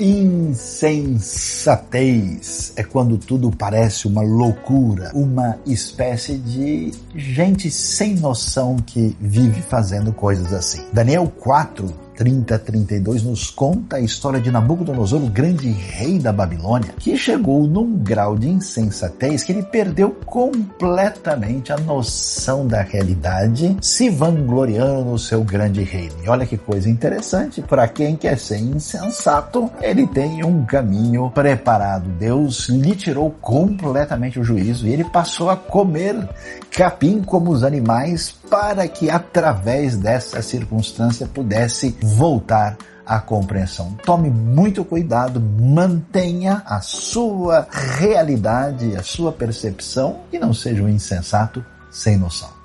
Insensatez é quando tudo parece uma loucura, uma espécie de gente sem noção que vive fazendo coisas assim. Daniel 4 30 a 32 nos conta a história de Nabucodonosor, o grande rei da Babilônia, que chegou num grau de insensatez que ele perdeu completamente a noção da realidade, se vangloriando o seu grande reino. E olha que coisa interessante, para quem quer ser insensato, ele tem um caminho preparado. Deus lhe tirou completamente o juízo e ele passou a comer capim como os animais para que através dessa circunstância pudesse voltar à compreensão. Tome muito cuidado, mantenha a sua realidade, a sua percepção e não seja um insensato sem noção.